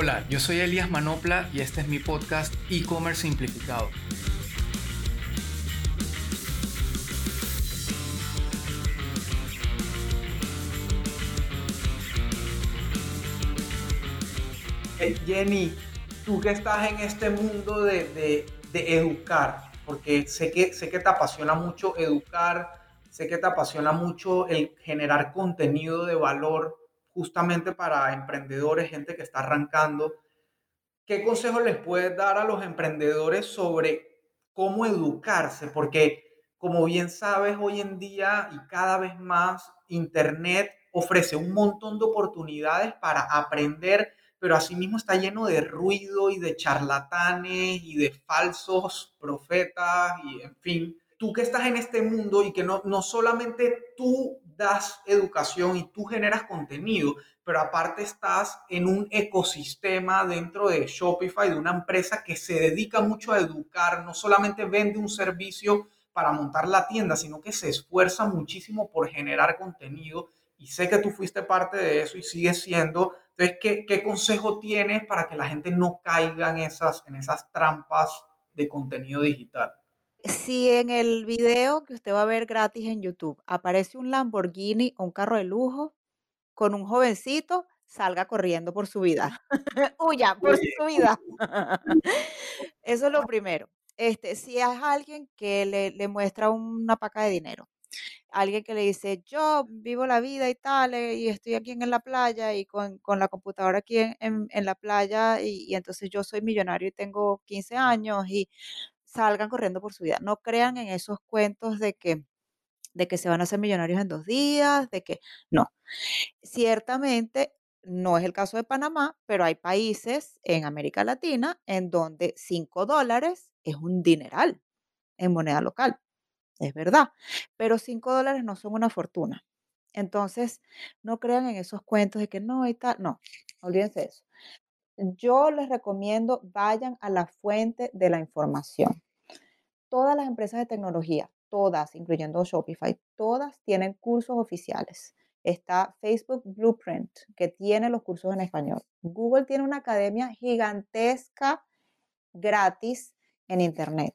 Hola, yo soy Elías Manopla y este es mi podcast E-Commerce Simplificado. Jenny, tú que estás en este mundo de, educar, porque sé que, sé que te apasiona mucho educar, sé que te apasiona mucho el generar contenido de valor justamente para emprendedores, gente que está arrancando. ¿Qué consejos les puedes dar a los emprendedores sobre cómo educarse? Porque como bien sabes, hoy en día y cada vez más, Internet ofrece un montón de oportunidades para aprender pero asimismo está lleno de ruido y de charlatanes y de falsos profetas y en fin. Tú que estás en este mundo y que no, no solamente tú das educación y tú generas contenido, pero aparte estás en un ecosistema dentro de Shopify, de una empresa que se dedica mucho a educar, no solamente vende un servicio para montar la tienda, sino que se esfuerza muchísimo por generar contenido y sé que tú fuiste parte de eso y sigues siendo. Entonces, ¿qué, consejo tienes para que la gente no caiga esas, en esas trampas de contenido digital? Si en el video que usted va a ver gratis en YouTube aparece un Lamborghini o un carro de lujo con un jovencito, salga corriendo por su vida. Huya por su vida. Eso es lo primero. Este, si es alguien que le, le muestra una paca de dinero, alguien que le dice, yo vivo la vida y tal, eh, y estoy aquí en la playa y con, la computadora aquí en, la playa, y, entonces yo soy millonario y tengo 15 años, y salgan corriendo por su vida. No crean en esos cuentos de que de que se van a hacer millonarios en dos días, de que no. Ciertamente no es el caso de Panamá, pero hay países en América Latina en donde 5 dólares es un dineral en moneda local es verdad, pero 5 dólares no son una fortuna. Entonces, no crean en esos cuentos de que no hay tal, no, olvídense de eso. Yo les recomiendo vayan a la fuente de la información. Todas las empresas de tecnología, todas, incluyendo Shopify, todas tienen cursos oficiales. Está Facebook Blueprint, que tiene los cursos en español. Google tiene una academia gigantesca gratis en Internet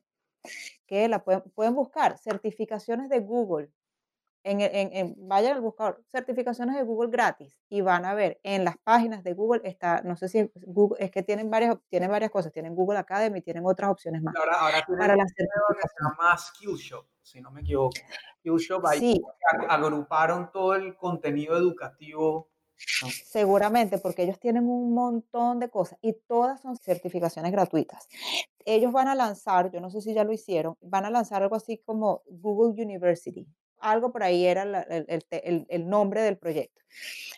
que la pueden, buscar, certificaciones de Google. En, en, vayan al buscador, certificaciones de Google gratis y van a ver en las páginas de Google está, no sé si es Google, es que tienen varias, tienen varias cosas, tienen Google Academy, tienen otras opciones más. Ahora, ahora para las certificaciones. Llama Skillshop, si no me equivoco. Skillshop, ahí sí. agruparon todo el contenido educativo Seguramente, porque ellos tienen un montón de cosas y todas son certificaciones gratuitas. Ellos van a lanzar, yo no sé si ya lo hicieron, van a lanzar algo así como Google University. Algo por ahí era el, nombre del proyecto.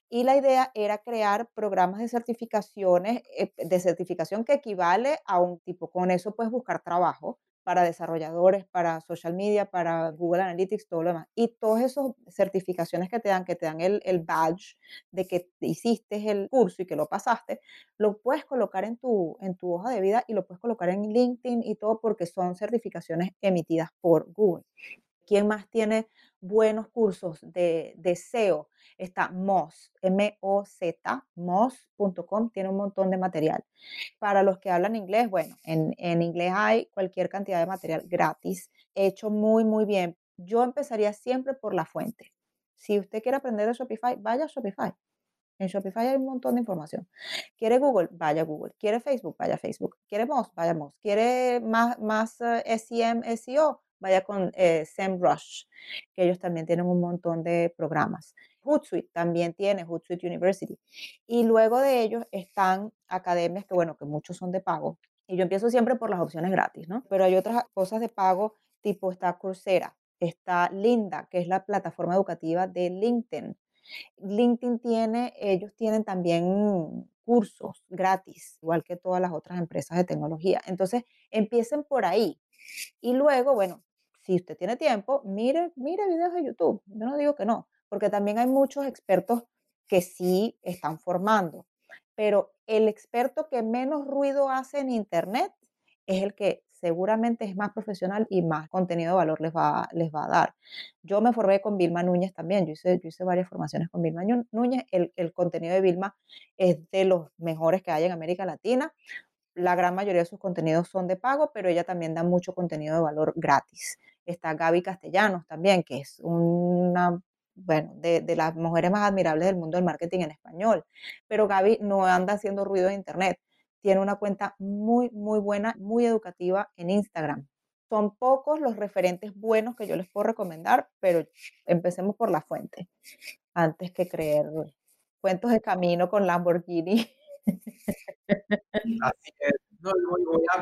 Y la idea era crear programas de certificaciones, eh, de certificación que equivale a un tipo, con eso puedes buscar trabajo para desarrolladores, para social media, para Google Analytics, todo lo demás. Y todas esas certificaciones que te dan, que te dan el, el, badge de que hiciste el curso y que lo pasaste, lo puedes colocar en tu, en tu hoja de vida y lo puedes colocar en LinkedIn y todo porque son certificaciones emitidas por Google. ¿Quién más tiene buenos cursos de, de SEO? Está Moz, M-O-Z, Moz.com, tiene un montón de material. Para los que hablan inglés, bueno, en, en inglés hay cualquier cantidad de material gratis, hecho muy, muy bien. Yo empezaría siempre por la fuente. Si usted quiere aprender de Shopify, vaya a Shopify. En Shopify hay un montón de información. ¿Quiere Google? Vaya a Google. ¿Quiere Facebook? Vaya a Facebook. ¿Quiere Moz? Vaya a Moz. ¿Quiere más, más eh, SEM, SEO? Vaya con eh, SEMrush, que ellos también tienen un montón de programas. Hootsuite también tiene, Hootsuite University. Y luego de ellos están academias que, bueno, que muchos son de pago. Y yo empiezo siempre por las opciones gratis, ¿no? Pero hay otras cosas de pago, tipo está Coursera, está Linda, que es la plataforma educativa de LinkedIn. LinkedIn tiene, ellos tienen también cursos gratis, igual que todas las otras empresas de tecnología. Entonces, empiecen por ahí. Y luego, bueno, si usted tiene tiempo, mire, mire videos de YouTube. Yo no digo que no, porque también hay muchos expertos que sí están formando, pero el experto que menos ruido hace en Internet es el que seguramente es más profesional y más contenido de valor les va, les va a dar. Yo me formé con Vilma Núñez también, yo hice, yo hice varias formaciones con Vilma Núñez, el, el contenido de Vilma es de los mejores que hay en América Latina, la gran mayoría de sus contenidos son de pago, pero ella también da mucho contenido de valor gratis. Está Gaby Castellanos también, que es una, bueno, de, de, las mujeres más admirables del mundo del marketing en español. Pero Gaby no anda haciendo ruido en Internet. Tiene una cuenta muy, muy buena, muy educativa en Instagram. Son pocos los referentes buenos que yo les puedo recomendar, pero empecemos por la fuente, antes que creer cuentos de camino con Lamborghini Así es.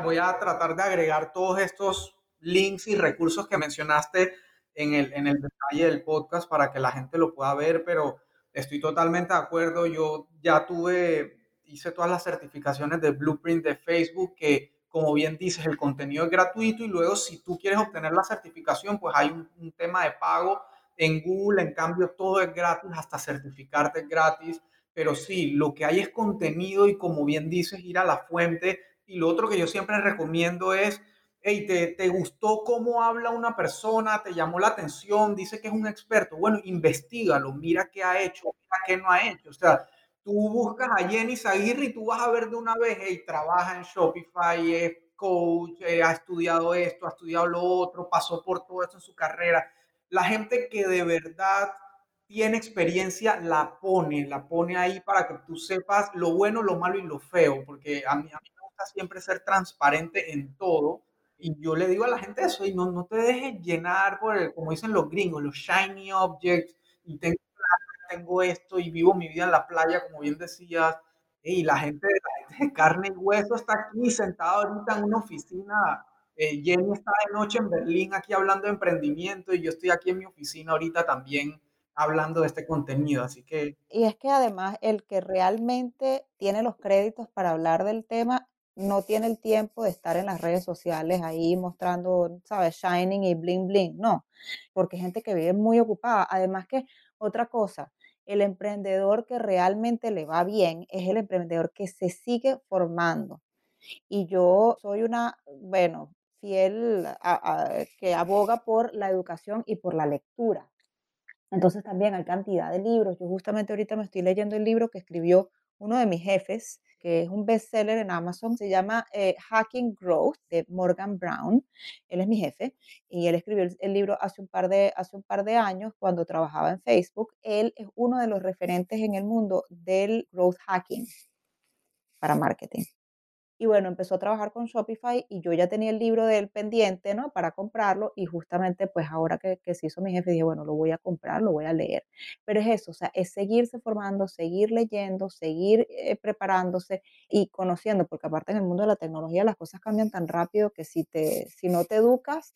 voy, a, tratar de agregar todos estos links y recursos que mencionaste en el, en el detalle del podcast para que la gente lo pueda ver, pero estoy totalmente de acuerdo. Yo ya tuve, hice todas las certificaciones de Blueprint de Facebook, que como bien dices, el contenido es gratuito y luego si tú quieres obtener la certificación, pues hay un, un tema de pago. En Google, en cambio, todo es gratis, hasta certificarte es gratis pero sí, lo que hay es contenido y como bien dices, ir a la fuente. Y lo otro que yo siempre recomiendo es, hey, ¿te, te gustó cómo habla una persona? ¿Te llamó la atención? Dice que es un experto. Bueno, investigalo, mira qué ha hecho, mira qué no ha hecho. O sea, tú buscas a Jenny Zaguirre y tú vas a ver de una vez, hey, trabaja en Shopify, es coach, eh, ha estudiado esto, ha estudiado lo otro, pasó por todo esto en su carrera. La gente que de verdad tiene experiencia, la pone, la pone ahí para que tú sepas lo bueno, lo malo y lo feo, porque a mí, a mí me gusta siempre ser transparente en todo. Y yo le digo a la gente eso, y no, no te dejes llenar por, el, como dicen los gringos, los shiny objects, y tengo, tengo esto, y vivo mi vida en la playa, como bien decías, y la gente, de carne y hueso está aquí sentada ahorita en una oficina. Eh, Jenny está de noche en Berlín aquí hablando de emprendimiento, y yo estoy aquí en mi oficina ahorita también hablando de este contenido, así que... Y es que además el que realmente tiene los créditos para hablar del tema no tiene el tiempo de estar en las redes sociales ahí mostrando, ¿sabes? Shining y bling bling, no, porque gente que vive muy ocupada. Además que otra cosa, el emprendedor que realmente le va bien es el emprendedor que se sigue formando. Y yo soy una, bueno, fiel que aboga por la educación y por la lectura. Entonces también hay cantidad de libros. Yo justamente ahorita me estoy leyendo el libro que escribió uno de mis jefes, que es un bestseller en Amazon, se llama eh, Hacking Growth de Morgan Brown. Él es mi jefe y él escribió el, el, libro hace un, par de, hace un par de años cuando trabajaba en Facebook. Él es uno de los referentes en el mundo del growth hacking para marketing. Y bueno, empezó a trabajar con Shopify y yo ya tenía el libro del pendiente, ¿no? Para comprarlo y justamente pues ahora que, se hizo mi jefe dije, bueno, lo voy a comprar, lo voy a leer. Pero es eso, o sea, es seguirse formando, seguir leyendo, seguir eh, preparándose y conociendo, porque aparte en el mundo de la tecnología las cosas cambian tan rápido que si, te, si no te educas,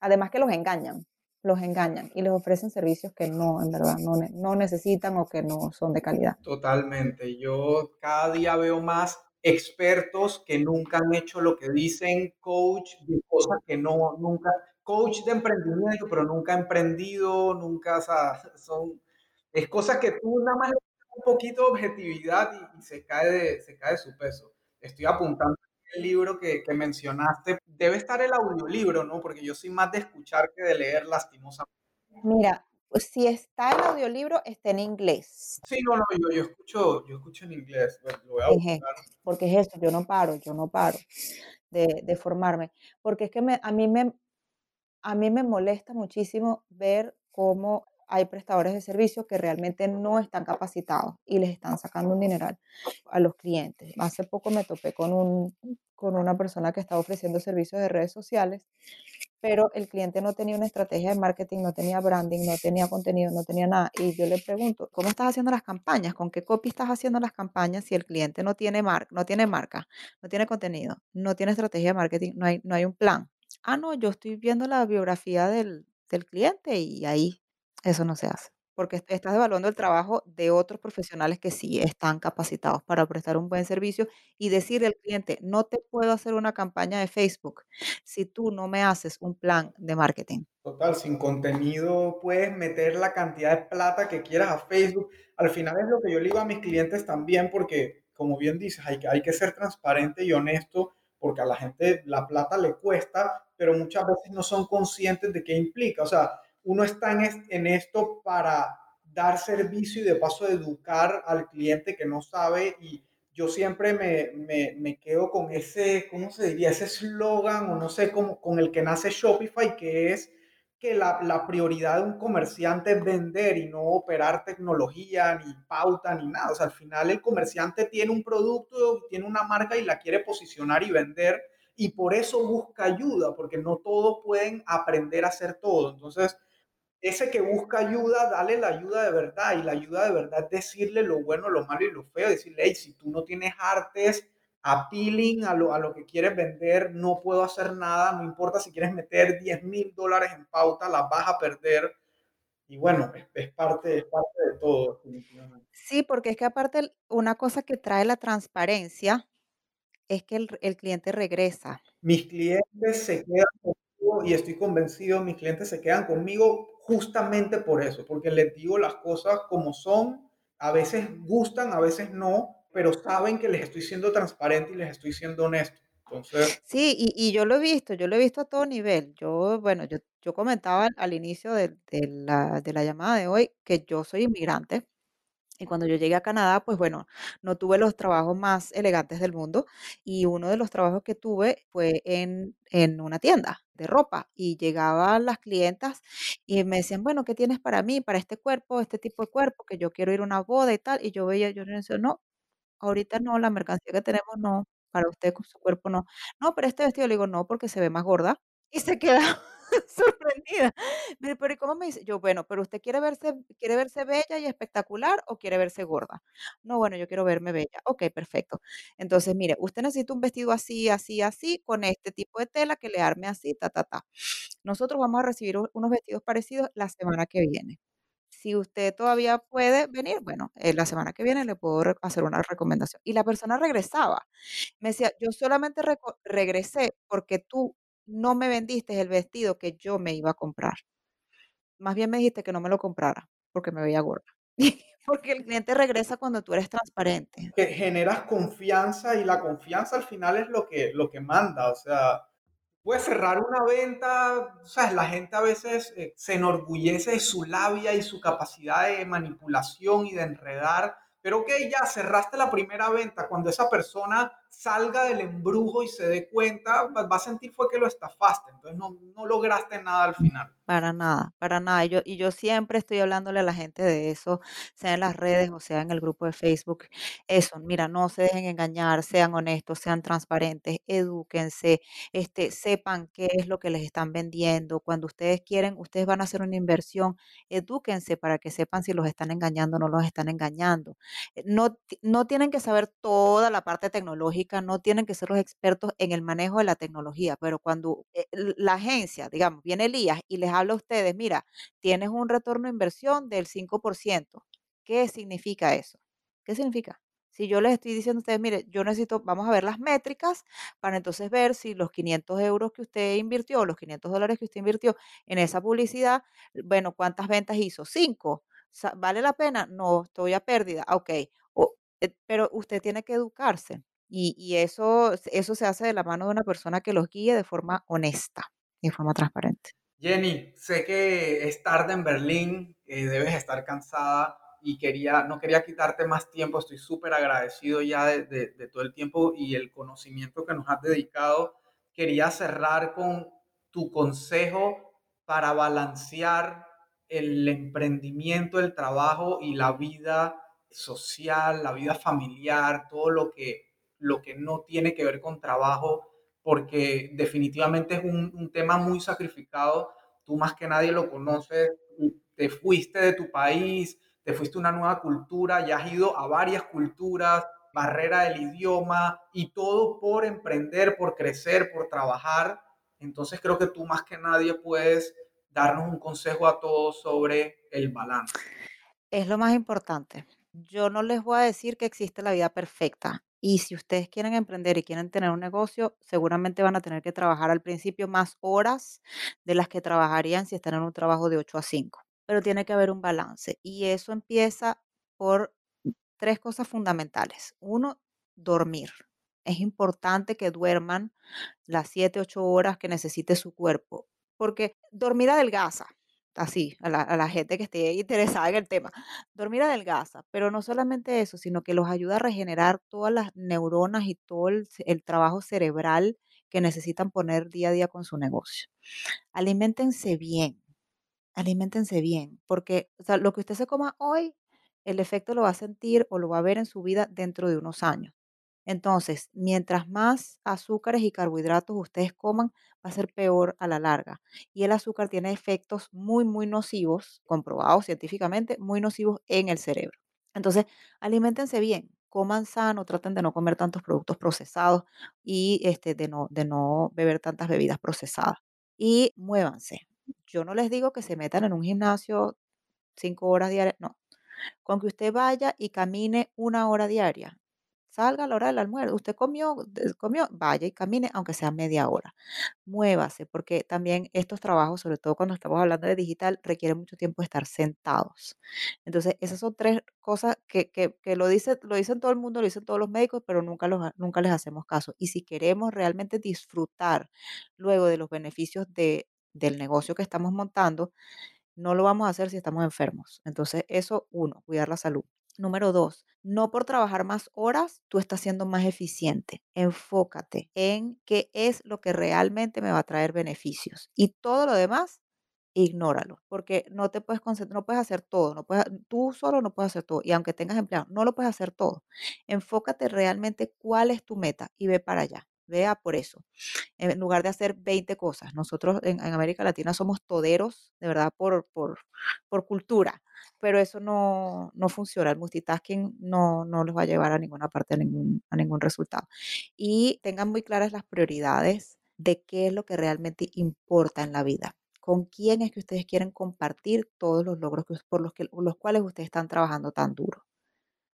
además que los engañan, los engañan y les ofrecen servicios que no, en verdad, no, no necesitan o que no son de calidad. Totalmente. Yo cada día veo más expertos que nunca han hecho lo que dicen, coach de cosas que no, nunca, coach de emprendimiento, pero nunca ha emprendido, nunca, o sea, son, es cosas que tú nada más un poquito de objetividad y, se, cae de, se cae su peso. Estoy apuntando el libro que, que, mencionaste. Debe estar el audiolibro, ¿no? Porque yo soy más de escuchar que de leer lastimosamente. Mira, si está el audiolibro, está en inglés. Sí, no, no, yo, yo escucho, yo escucho en inglés, lo voy a buscar. Porque es eso, yo no paro, yo no paro de, de formarme, porque es que me, a, mí me, a mí me molesta muchísimo ver cómo hay prestadores de servicios que realmente no están capacitados y les están sacando un dineral a los clientes. Hace poco me topé con, un, con una persona que estaba ofreciendo servicios de redes sociales pero el cliente no tenía una estrategia de marketing, no tenía branding, no tenía contenido, no tenía nada. Y yo le pregunto, ¿cómo estás haciendo las campañas? ¿Con qué copy estás haciendo las campañas si el cliente no tiene, mar no tiene marca, no tiene contenido, no tiene estrategia de marketing, no hay, no hay un plan? Ah, no, yo estoy viendo la biografía del, del cliente y ahí eso no se hace porque estás evaluando el trabajo de otros profesionales que sí están capacitados para prestar un buen servicio y decirle al cliente, no te puedo hacer una campaña de Facebook si tú no me haces un plan de marketing. Total, sin contenido puedes meter la cantidad de plata que quieras a Facebook. Al final es lo que yo le digo a mis clientes también, porque como bien dices, hay que, hay que ser transparente y honesto porque a la gente la plata le cuesta, pero muchas veces no son conscientes de qué implica. O sea, uno está en, esto para dar servicio y de paso educar al cliente que no sabe y yo siempre me, me, me quedo con ese, ¿cómo se diría? Ese eslogan o no sé, cómo, con el que nace Shopify, que es que la, la, prioridad de un comerciante es vender y no operar tecnología, ni pauta, ni nada. O sea, al final el comerciante tiene un producto, tiene una marca y la quiere posicionar y vender y por eso busca ayuda, porque no todos pueden aprender a hacer todo. Entonces, ese que busca ayuda, dale la ayuda de verdad. Y la ayuda de verdad es decirle lo bueno, lo malo y lo feo. Decirle, hey, si tú no tienes artes, appealing a lo, a lo que quieres vender, no puedo hacer nada. No importa si quieres meter 10 mil dólares en pauta, las vas a perder. Y bueno, es, parte, es parte de todo. Sí, porque es que aparte una cosa que trae la transparencia es que el, el cliente regresa. Mis clientes se quedan y estoy convencido, mis clientes se quedan conmigo justamente por eso, porque les digo las cosas como son, a veces gustan, a veces no, pero saben que les estoy siendo transparente y les estoy siendo honesto. Entonces, sí, y, y yo lo he visto, yo lo he visto a todo nivel. Yo, bueno, yo, yo comentaba al inicio de, de la, de la llamada de hoy que yo soy inmigrante y cuando yo llegué a Canadá, pues bueno, no tuve los trabajos más elegantes del mundo y uno de los trabajos que tuve fue en, en una tienda de ropa y llegaban las clientas y me decían, bueno, ¿qué tienes para mí, para este cuerpo, este tipo de cuerpo, que yo quiero ir a una boda y tal? Y yo veía, yo decía, no, ahorita no, la mercancía que tenemos no, para usted con su cuerpo no. No, pero este vestido le digo, no, porque se ve más gorda. Y se queda sorprendida. Pero ¿y cómo me dice? Yo, bueno, pero usted quiere verse quiere verse bella y espectacular o quiere verse gorda. No, bueno, yo quiero verme bella. Okey, perfecto. Entonces, mire, usted necesita un vestido así, así, así, con este tipo de tela que le arme así, ta, ta, ta. Nosotros vamos a recibir unos vestidos parecidos la semana que viene. Si usted todavía puede venir, bueno, eh, la semana que viene le puedo hacer una recomendación. Y la persona regresaba. Me decía: "Yo solamente regresé porque tú no me vendiste el vestido que yo me iba a comprar. Más bien me dijiste que no me lo comprara porque me veía gorda". Porque el cliente regresa cuando tú eres transparente. que generas confianza y la confianza al final es lo que, lo que manda. O sea, puedes cerrar una venta, o sea, la gente a veces eh, se enorgullece de su labia y su capacidad de manipulación y de enredar, pero ok, ya cerraste la primera venta, cuando esa persona salga del embrujo y se dé cuenta, va va a sentir fue que lo estafaste, entonces no, no lograste nada al final. Para nada, para nada. Y yo, y yo siempre estoy hablándole a la gente de eso, sea en las redes o sea en el grupo de Facebook. Eso, mira, no se dejen engañar, sean honestos, sean transparentes, edúquense, este, sepan qué es lo que les están vendiendo. Cuando ustedes quieren, ustedes van a hacer una inversión, edúquense para que sepan si los están engañando o no los están engañando. No, no tienen que saber toda la parte tecnológica, no tienen que ser los expertos en el manejo de la tecnología, pero cuando eh, la agencia, digamos, viene Elías y les habla a ustedes, mira, tienes un retorno de inversión del 5%. ¿Qué significa eso? ¿Qué significa? Si yo les estoy diciendo a ustedes, mire, yo necesito, vamos a ver las métricas para entonces ver si los 500 euros que usted invirtió, los 500 dólares que usted invirtió en esa publicidad, bueno, ¿cuántas ventas hizo? Cinco. ¿Vale la pena? No, estoy a pérdida. Ok. Eh, pero usted tiene que educarse y, y eso, eso se hace de la mano de una persona que los guíe de forma honesta y de forma transparente. Jenny, sé que es tarde en Berlín, que debes estar cansada y quería, no quería quitarte más tiempo, estoy súper agradecido ya de, de- de todo el tiempo y el conocimiento que nos has dedicado. Quería cerrar con tu consejo para balancear el emprendimiento, el trabajo y la vida social, la vida familiar, todo lo que, lo que no tiene que ver con trabajo porque definitivamente es un, tema muy sacrificado. Tú más que nadie lo conoces, te fuiste de tu país, te fuiste a una nueva cultura, ya has ido a varias culturas, barrera del idioma y todo por emprender, por crecer, por trabajar. Entonces creo que tú más que nadie puedes darnos un consejo a todos sobre el balance. Es lo más importante. Yo no les voy a decir que existe la vida perfecta. Y si ustedes quieren emprender y quieren tener un negocio, seguramente van a tener que trabajar al principio más horas de las que trabajarían si están en un trabajo de 8 a 5. Pero tiene que haber un balance. Y eso empieza por tres cosas fundamentales. Uno, dormir. es importante que duerman las 7, 8 horas que necesite su cuerpo, porque dormir adelgaza, así, a la, a gente que esté interesada en el tema. Dormir adelgaza, pero no solamente eso, sino que los ayuda a regenerar todas las neuronas y todo el trabajo cerebral que necesitan poner día a día con su negocio. Aliméntense bien, aliméntense bien, porque o sea, lo que usted se coma hoy, el efecto lo va a sentir o lo va a ver en su vida dentro de unos años. Entonces, mientras más azúcares y carbohidratos ustedes coman, va a ser peor a la larga. Y el azúcar tiene efectos muy, muy nocivos, comprobados científicamente, muy nocivos en el cerebro. Entonces, aliméntense bien, coman sano, traten de no comer tantos productos procesados y este, de, no, de no beber tantas bebidas procesadas. Y muévanse. Yo no les digo que se metan en un gimnasio cinco horas diarias, no. Con que usted vaya y camine una hora diaria, salga a la hora del almuerzo. Usted comió, comió, vaya y camine, aunque sea media hora. Muévase, porque también estos trabajos, sobre todo cuando estamos hablando de digital, requieren mucho tiempo de estar sentados. Entonces, esas son tres cosas que, que, lo dice, lo dicen todo el mundo, lo dicen todos los médicos, pero nunca, los, nunca les hacemos caso. Y si queremos realmente disfrutar luego de los beneficios de, del negocio que estamos montando, no lo vamos a hacer si estamos enfermos. Entonces, eso, uno, cuidar la salud. Número dos, no por trabajar más horas, tú estás siendo más eficiente. Enfócate en qué es lo que realmente me va a traer beneficios. Y todo lo demás, ignóralo, porque no te puedes concentrar, no puedes hacer todo, no puedes, tú solo no puedes hacer todo. Y aunque tengas empleados, no lo puedes hacer todo. Enfócate realmente cuál es tu meta y ve para allá. Vea por eso en lugar de hacer 20 cosas. Nosotros en, en América Latina somos toderos, de verdad, por, por, por cultura, pero eso no, no funciona. El multitasking no, no los va a llevar a ninguna parte, a ningún, a ningún resultado. Y tengan muy claras las prioridades de qué es lo que realmente importa en la vida. ¿Con quién es que ustedes quieren compartir todos los logros por los, que, los cuales ustedes están trabajando tan duro?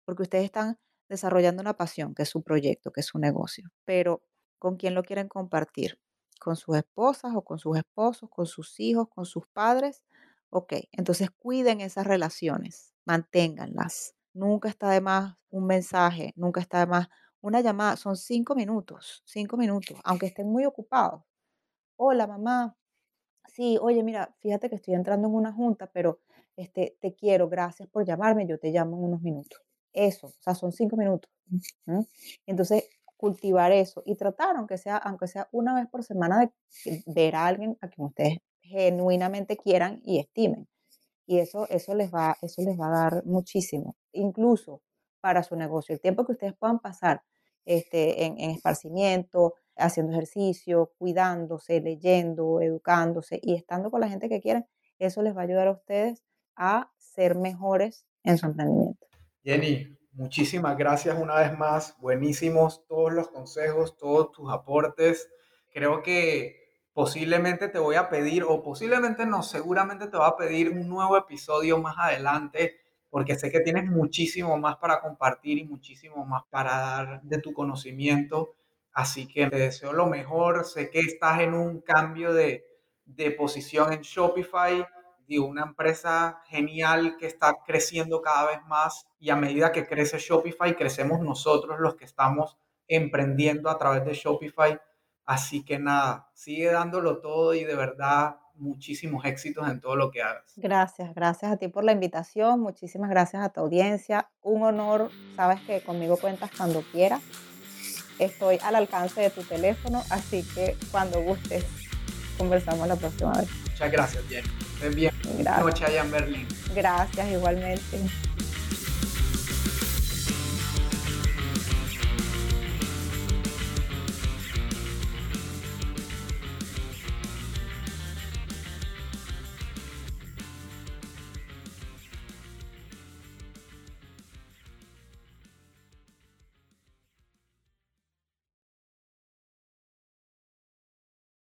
porque ustedes están desarrollando una pasión, que es su proyecto, que es su negocio, pero ¿con quién lo quieren compartir? ¿Con sus esposas o con sus esposos, con sus hijos, con sus padres? Ok, entonces cuiden esas relaciones, manténganlas. Nunca está de más un mensaje, nunca está de más una llamada, son cinco minutos, cinco minutos, aunque estén muy ocupados. Hola mamá, Sí, oye, mira, fíjate que estoy entrando en una junta, pero este, te quiero, gracias por llamarme, yo te llamo en unos minutos. Eso, o sea, son cinco minutos. Entonces, cultivar eso y tratar, aunque sea, aunque sea una vez por semana, de ver a alguien a quien ustedes genuinamente quieran y estimen. Y eso, eso les va, eso les va a dar muchísimo, incluso para su negocio. El tiempo que ustedes puedan pasar este, en, en esparcimiento, haciendo ejercicio, cuidándose, leyendo, educándose y estando con la gente que quieren, eso les va a ayudar a ustedes a ser mejores en su emprendimiento. Jenny, muchísimas gracias una vez más. Buenísimos todos los consejos, todos tus aportes. Creo que posiblemente te voy a pedir, o posiblemente no, seguramente te voy a pedir un nuevo episodio más adelante, porque sé que tienes muchísimo más para compartir y muchísimo más para dar de tu conocimiento. Así que te deseo lo mejor. Sé que estás en un cambio de, de posición en Shopify digo, una empresa genial que está creciendo cada vez más y a medida que crece Shopify, crecemos nosotros los que estamos emprendiendo a través de Shopify. Así que nada, sigue dándolo todo y de verdad muchísimos éxitos en todo lo que hagas. Gracias, gracias a ti por la invitación, muchísimas gracias a tu audiencia. Un honor, sabes que conmigo cuentas cuando quieras. Estoy al alcance de tu teléfono, así que cuando gustes, conversamos la próxima vez. Muchas gracias, Jenny. Estés bien. Gracias. Noche allá en Berlín. Gracias igualmente.